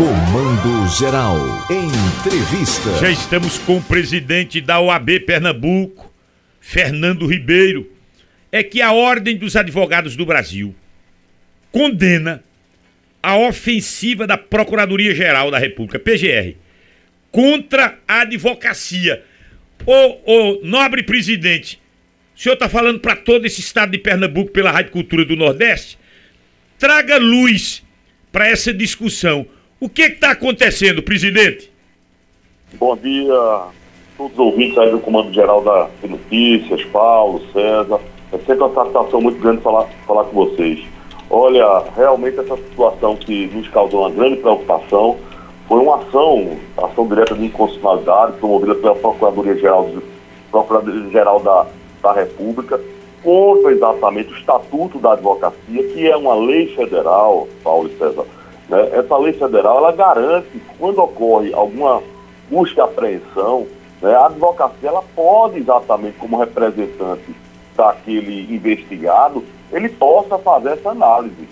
Comando Geral. Entrevista. Já estamos com o presidente da OAB Pernambuco, Fernando Ribeiro. É que a Ordem dos Advogados do Brasil condena a ofensiva da Procuradoria-Geral da República, PGR, contra a advocacia. Ô, ô nobre presidente, o senhor está falando para todo esse estado de Pernambuco pela Rádio Cultura do Nordeste? Traga luz para essa discussão. O que está acontecendo, presidente? Bom dia a todos os ouvintes aí do Comando Geral da Notícias, Paulo, César. É sempre uma satisfação muito grande falar, falar com vocês. Olha, realmente essa situação que nos causou uma grande preocupação foi uma ação, ação direta de inconstitucionalidade, promovida pela Procuradoria-Geral Procuradoria da, da República, contra exatamente o Estatuto da Advocacia, que é uma lei federal, Paulo e César. Né? Essa lei federal, ela garante que quando ocorre alguma busca apreensão, né, a advocacia, ela pode exatamente como representante daquele investigado, ele possa fazer essa análise.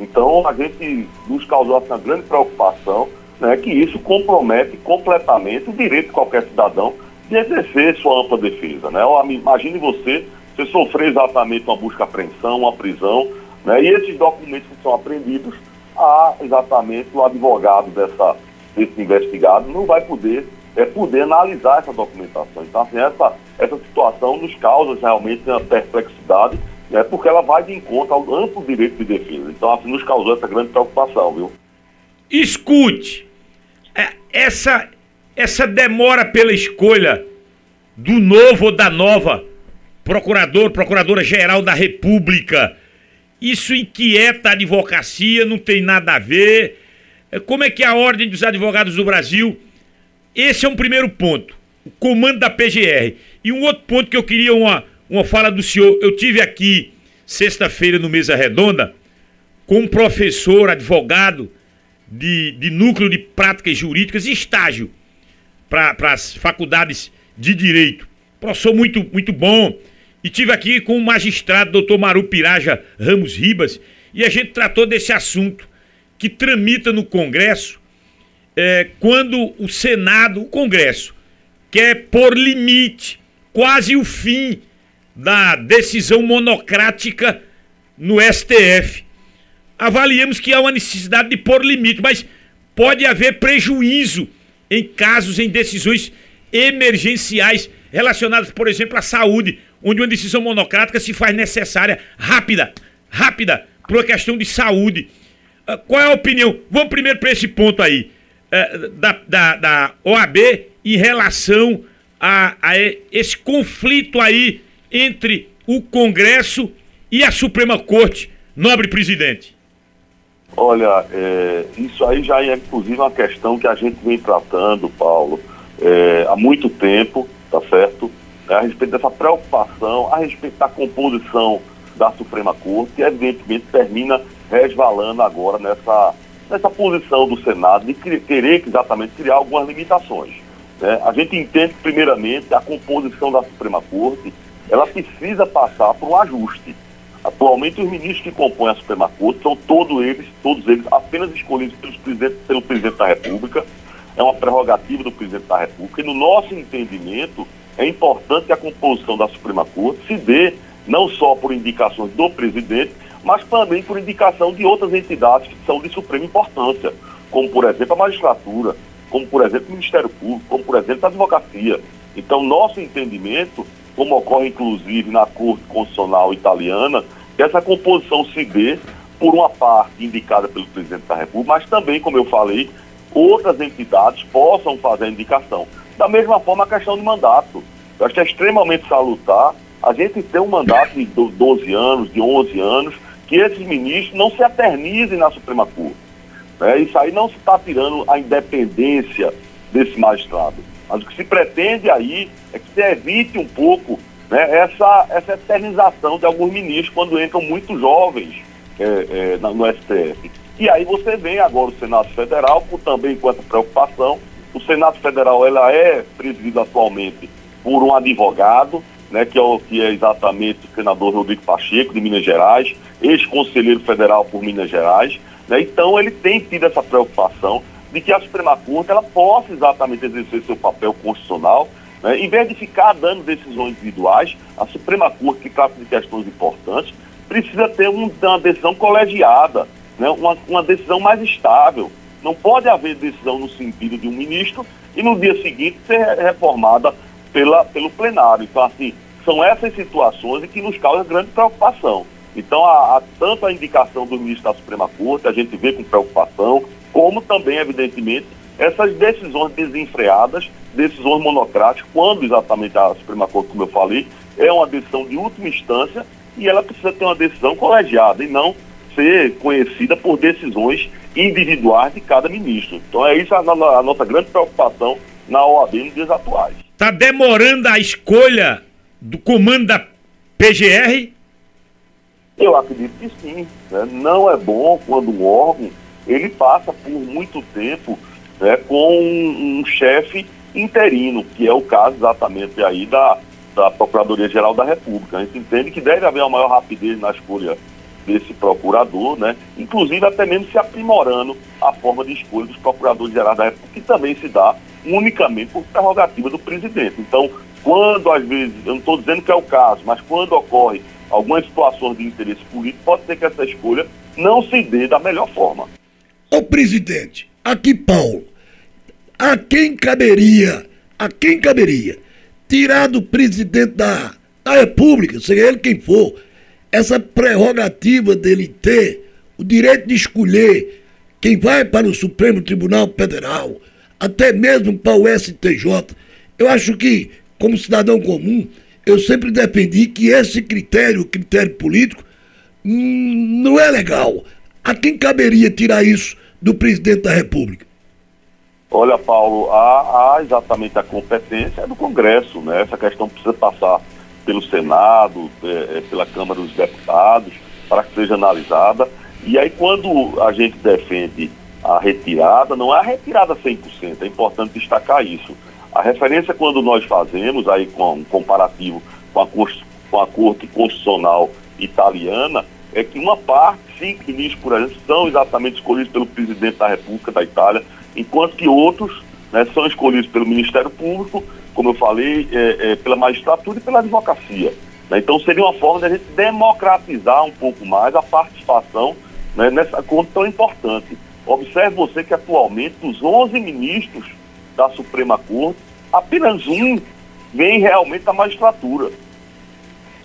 Então, a gente nos causou essa grande preocupação, né, que isso compromete completamente o direito de qualquer cidadão de exercer sua ampla defesa. Né? Imagine você, você sofrer exatamente uma busca apreensão, uma prisão, né, e esses documentos que são apreendidos, a exatamente o advogado dessa, desse investigado não vai poder é poder analisar essa documentação. Então, assim, essa, essa situação nos causa realmente uma perplexidade, né, porque ela vai de encontro ao amplo direito de defesa. Então, assim, nos causou essa grande preocupação, viu? Escute, é, essa, essa demora pela escolha do novo ou da nova procurador, procuradora-geral da República, isso inquieta a advocacia, não tem nada a ver. É, como é que a Ordem dos Advogados do Brasil esse é um primeiro ponto, o comando da PGR. E um outro ponto que eu queria uma, uma fala do senhor. Eu tive aqui sexta-feira no Mesa Redonda com um professor, advogado de, de núcleo de práticas jurídicas estágio para as faculdades de direito. Professor muito, muito bom. E tive aqui com o magistrado, doutor Maru Piraja Ramos Ribas, e a gente tratou desse assunto que tramita no Congresso é, quando o Senado, o Congresso, quer pôr limite, quase o fim da decisão monocrática no STF. Avaliamos que há uma necessidade de pôr limite, mas pode haver prejuízo em casos, em decisões emergenciais relacionadas, por exemplo, à saúde, onde uma decisão monocrática se faz necessária, rápida, rápida, por uma questão de saúde. Ah, qual é a opinião? Vamos primeiro para esse ponto aí. Eh, da, da, da, OAB em relação a, a, esse conflito aí entre o Congresso e a Suprema Corte, nobre presidente? Olha, é, isso aí já é inclusive uma questão que a gente vem tratando, Paulo, é, há muito tempo, tá certo? A respeito dessa preocupação, a respeito da composição da Suprema Corte, que evidentemente termina resvalando agora nessa nessa posição do Senado de querer exatamente criar algumas limitações. Né? A gente entende, primeiramente, a composição da Suprema Corte, ela precisa passar por um ajuste. Atualmente, os ministros que compõem a Suprema Corte são todos eles, todos eles apenas escolhidos pelo presidente da República. É uma prerrogativa do presidente da República. E, no nosso entendimento, é importante que a composição da Suprema Corte se dê não só por indicações do presidente, mas também por indicação de outras entidades que são de suprema importância, como, por exemplo, a magistratura, como, por exemplo, o Ministério Público, como, por exemplo, a advocacia. Então, nosso entendimento, como ocorre inclusive na Corte Constitucional Italiana, que essa composição se dê por uma parte indicada pelo presidente da República, mas também, como eu falei, outras entidades possam fazer a indicação. Da mesma forma, a questão de mandato. Eu acho que é extremamente salutar a gente ter um mandato de 12 anos, de 11 anos, que esses ministros não se eternizem na Suprema Corte. Né? Isso aí não se está tirando a independência desse magistrado. Mas o que se pretende aí é que se evite um pouco né, essa, essa eternização de alguns ministros quando entram muito jovens é, é, no STF. E aí você vem agora o Senado Federal com, também com essa preocupação. O Senado Federal ela é presidido atualmente por um advogado, né, que, é o, que é exatamente o senador Rodrigo Pacheco, de Minas Gerais, ex-conselheiro federal por Minas Gerais. Né, então, ele tem tido essa preocupação de que a Suprema Corte ela possa exatamente exercer seu papel constitucional, né? em vez de ficar dando decisões individuais, a Suprema Corte, que trata de questões importantes, precisa ter um, uma decisão colegiada, né? uma, uma decisão mais estável. Não pode haver decisão no sentido de um ministro e no dia seguinte ser reformada pela, pelo plenário. Então, assim, são essas situações que nos causam grande preocupação. Então, há, há tanto a indicação do ministro da Suprema Corte, a gente vê com preocupação, como também, evidentemente, essas decisões desenfreadas, decisões monocráticas, quando exatamente a Suprema Corte, como eu falei, é uma decisão de última instância e ela precisa ter uma decisão colegiada e não ser conhecida por decisões individuais de cada ministro. Então é isso a, a, a nossa grande preocupação na OAB nos dias atuais. Está demorando a escolha do comando da PGR? Eu acredito que sim. Né? Não é bom quando um órgão ele passa por muito tempo né, com um, um chefe interino, que é o caso exatamente aí da, da Procuradoria-Geral da República. A gente entende que deve haver uma maior rapidez na escolha desse procurador, né? inclusive até mesmo se aprimorando a forma de escolha dos procuradores-gerais da República, que também se dá unicamente por prerrogativa do presidente. Então, quando às vezes, eu não estou dizendo que é o caso, mas quando ocorre algumas situações de interesse político, pode ser que essa escolha não se dê da melhor forma. Ô presidente, aqui Paulo, a quem caberia, a quem caberia tirar do presidente da, da República, seja ele quem for, essa prerrogativa dele ter o direito de escolher quem vai para o Supremo Tribunal Federal, até mesmo para o STJ. Eu acho que, como cidadão comum, eu sempre defendi que esse critério, critério político, hum, não é legal. A quem caberia tirar isso do presidente da República? Olha, Paulo, há, há exatamente a competência do Congresso, né? Essa questão precisa passar pelo Senado, é, é, pela Câmara dos Deputados, para que seja analisada. E aí, quando a gente defende a retirada, não é a retirada 100%, é importante destacar isso. A referência, quando nós fazemos, aí com um comparativo com a, com a Corte Constitucional Italiana, é que uma parte, cinco ministros, por exemplo, são exatamente escolhidos pelo presidente da República da Itália, enquanto que outros né, são escolhidos pelo Ministério Público, como eu falei, é, é, pela magistratura e pela advocacia. Né? Então seria uma forma de a gente democratizar um pouco mais a participação né, nessa conta tão importante. Observe você que atualmente dos 11 ministros da Suprema Corte, apenas um vem realmente da magistratura.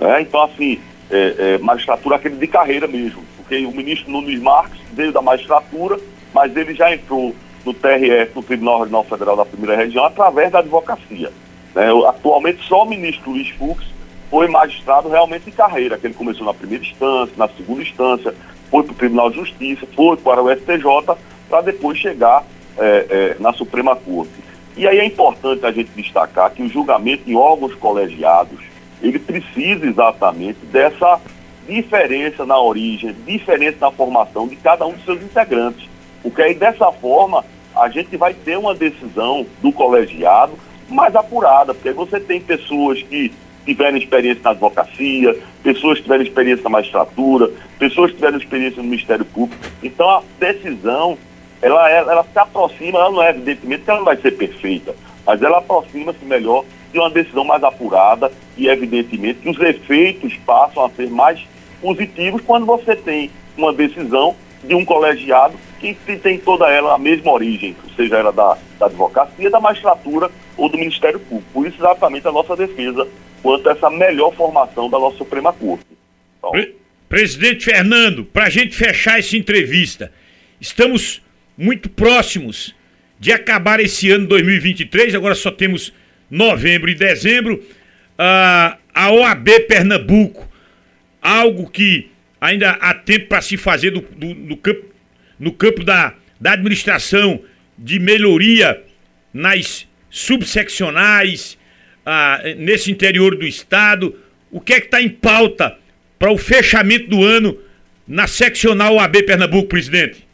É, então, assim, é, é, magistratura aquele de carreira mesmo, porque o ministro Nunes Marques veio da magistratura, mas ele já entrou no TRF, no Tribunal Regional Federal da Primeira Região, através da advocacia. Né? Atualmente, só o ministro Luiz Fux foi magistrado realmente de carreira, que ele começou na primeira instância, na segunda instância, foi para o Tribunal de Justiça, foi para o STJ, para depois chegar é, é, na Suprema Corte. E aí é importante a gente destacar que o julgamento em órgãos colegiados, ele precisa exatamente dessa diferença na origem, diferença na formação de cada um dos seus integrantes. Porque aí dessa forma a gente vai ter uma decisão do colegiado mais apurada, porque você tem pessoas que tiveram experiência na advocacia, pessoas que tiveram experiência na magistratura, pessoas que tiveram experiência no Ministério Público. Então a decisão, ela, ela, ela se aproxima, ela não é evidentemente que ela não vai ser perfeita, mas ela aproxima-se melhor de uma decisão mais apurada e evidentemente que os efeitos passam a ser mais positivos quando você tem uma decisão de um colegiado que tem toda ela a mesma origem, seja ela da, da advocacia, da magistratura ou do Ministério Público. Por isso, exatamente a nossa defesa quanto a essa melhor formação da nossa Suprema Corte. Então, Pre Presidente Fernando, para a gente fechar essa entrevista, estamos muito próximos de acabar esse ano 2023, agora só temos novembro e dezembro. Uh, a OAB Pernambuco, algo que ainda há tempo para se fazer do, do, do campo, no campo da, da administração de melhoria nas subseccionais, ah, nesse interior do estado. O que é que está em pauta para o fechamento do ano na seccional AB Pernambuco, presidente?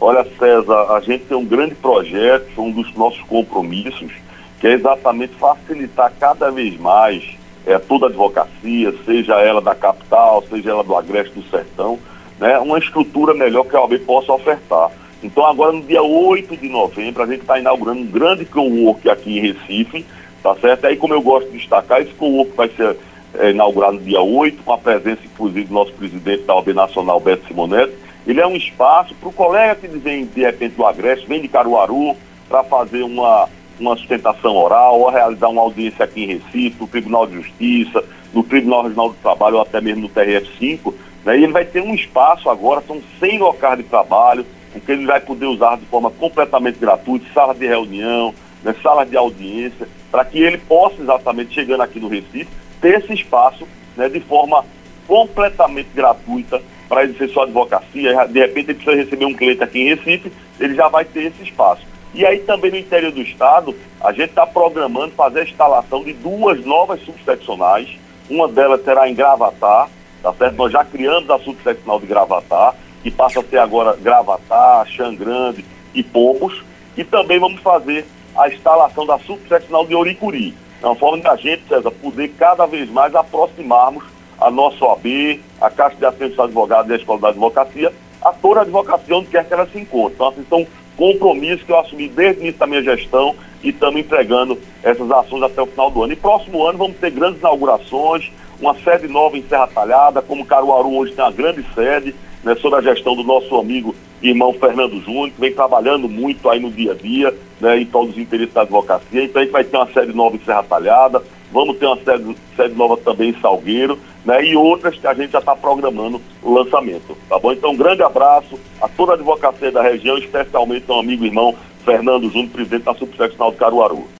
Olha, César, a gente tem um grande projeto, um dos nossos compromissos, que é exatamente facilitar cada vez mais é, toda a advocacia, seja ela da capital, seja ela do agreste do sertão, né, uma estrutura melhor que a OAB possa ofertar. Então agora no dia 8 de novembro a gente está inaugurando um grande co-work aqui em Recife, tá certo? Aí como eu gosto de destacar, esse co-work vai ser é, inaugurado no dia 8, com a presença inclusive do nosso presidente da OAB Nacional, Beto Simonetti. Ele é um espaço para o colega que vem de repente do Agreste, vem de Caruaru, para fazer uma, uma sustentação oral, ou realizar uma audiência aqui em Recife, no Tribunal de Justiça, no Tribunal Regional do Trabalho, ou até mesmo no TRF5. Né? E ele vai ter um espaço agora, são 100 locais de trabalho, o que ele vai poder usar de forma completamente gratuita, sala de reunião, né, sala de audiência, para que ele possa exatamente, chegando aqui no Recife, ter esse espaço né, de forma completamente gratuita para exercer sua advocacia. De repente ele precisa receber um cliente aqui em Recife, ele já vai ter esse espaço. E aí também no interior do estado, a gente está programando fazer a instalação de duas novas subseccionais. Uma delas será em Gravatar, tá certo? Nós já criamos a subseccional de Gravatar, que passa a ser agora Gravatar, Xangrande e Pombos. E também vamos fazer a instalação da subseccional de Oricuri. É uma forma de a gente, César, poder cada vez mais aproximarmos a nossa OAB, a Caixa de Assistência dos Advogados e a Escola da Advocacia, a toda a advocacia onde quer que ela se encontre. Então, assim, são compromissos que eu assumi desde o início da minha gestão e estamos entregando essas ações até o final do ano. E próximo ano vamos ter grandes inaugurações, uma sede nova em Serra Talhada, como Caruaru hoje tem uma grande sede, né, sob a gestão do nosso amigo irmão Fernando Júnior, que vem trabalhando muito aí no dia a dia, né, em todos os interesses da advocacia. Então a gente vai ter uma sede nova em Serra Talhada, vamos ter uma sede, sede nova também em Salgueiro, né, e outras que a gente já está programando o lançamento, tá bom? Então um grande abraço a toda a advocacia da região, especialmente ao amigo irmão Fernando Júnior, presidente da Subseccional de Caruaru.